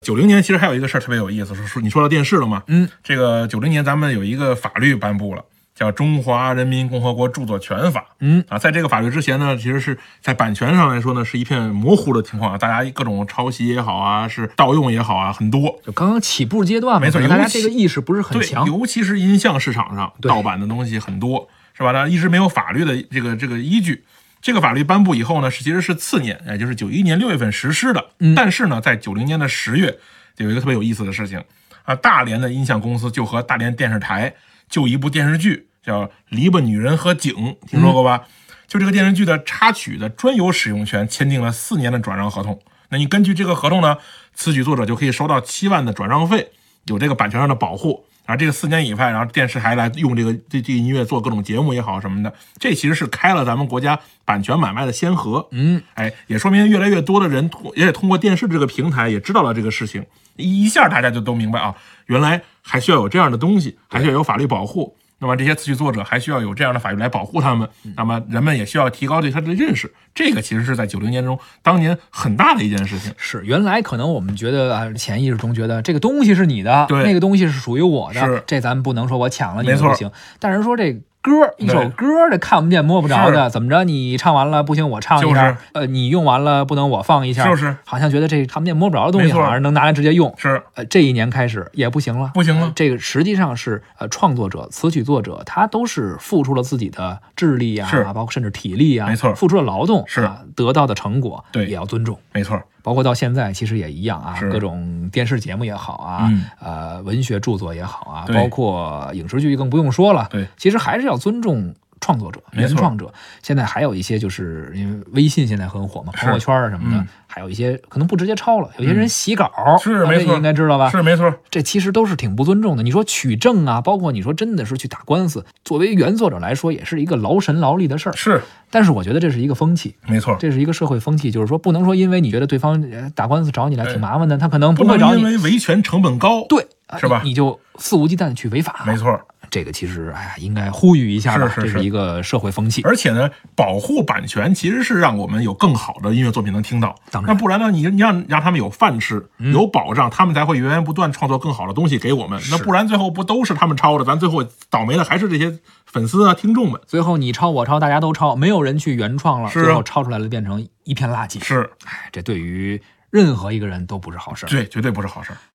九零年其实还有一个事儿特别有意思，是说你说到电视了嘛？嗯，这个九零年咱们有一个法律颁布了，叫《中华人民共和国著作权法》。嗯啊，在这个法律之前呢，其实是在版权上来说呢，是一片模糊的情况啊，大家各种抄袭也好啊，是盗用也好啊，很多。就刚刚起步阶段嘛，没错大家这个意识不是很，强。尤其是音像市场上盗版的东西很多，是吧？那一直没有法律的这个这个依据。这个法律颁布以后呢，是其实是次年，也就是九一年六月份实施的。嗯但是呢，在九零年的十月，有一个特别有意思的事情啊，大连的音像公司就和大连电视台就一部电视剧叫《篱笆女人和井》，听说过吧？就这个电视剧的插曲的专有使用权签订了四年的转让合同。那你根据这个合同呢，词曲作者就可以收到七万的转让费，有这个版权上的保护。然后这个四年以外，然后电视台来用这个这这个音乐做各种节目也好什么的，这其实是开了咱们国家版权买卖的先河。嗯，哎，也说明越来越多的人通，也通过电视这个平台也知道了这个事情，一下大家就都明白啊，原来还需要有这样的东西，还需要有法律保护。那么这些词曲作者还需要有这样的法律来保护他们，那么人们也需要提高对他的认识。这个其实是在九零年中当年很大的一件事情。是原来可能我们觉得啊，潜意识中觉得这个东西是你的，对那个东西是属于我的，是这咱们不能说我抢了你不行。但是说这歌儿一首歌儿这看不见摸不着的，怎么着？你唱完了不行，我唱一下；就是呃，你用完了不能我放一下，就是好像觉得这看不见摸不着的东西好像能拿来直接用。是呃，这一年开始也不行了，不行了这个实际上是呃，创作者、词曲作者，他都是付出了自己的智力啊，是包括甚至体力啊，没错付出了劳动，是啊，得到的成果，对也要尊重。没错，包括到现在，其实也一样啊，各种电视节目也好啊，嗯呃，文学著作也好啊，包括影视剧更不用说了。对，其实还是要尊重创作者、原创者。现在还有一些，就是因为微信现在很火嘛，朋友圈啊什么的，嗯还有一些可能不直接抄了，有些人洗稿，是没错应该知道吧？是没错，这其实都是挺不尊重的。你说取证啊，包括你说真的是去打官司，作为原作者来说，也是一个劳神劳力的事儿。是但是我觉得这是一个风气，没错。这是一个社会风气，就是说不能说因为你觉得对方呃打官司找你来挺麻烦的，他可能不不会找你，因为维权成本高，对，啊是吧你你就肆无忌惮的去违法，没错。这个其实哎呀，应该呼吁一下吧，是是是这是一个社会风气。而且呢，保护版权其实是让我们有更好的音乐作品能听到。当然嗯那不然呢，你你让让他们有饭吃，有保障，他们才会源源不断创作更好的东西给我们。那不然最后不都是他们抄的？咱最后倒霉的还是这些粉丝啊、听众们。最后你抄我抄，大家都抄，没有人去原创了，最后抄出来了变成一片垃圾。是，哎，这对于任何一个人都不是好事儿。对，绝对不是好事儿。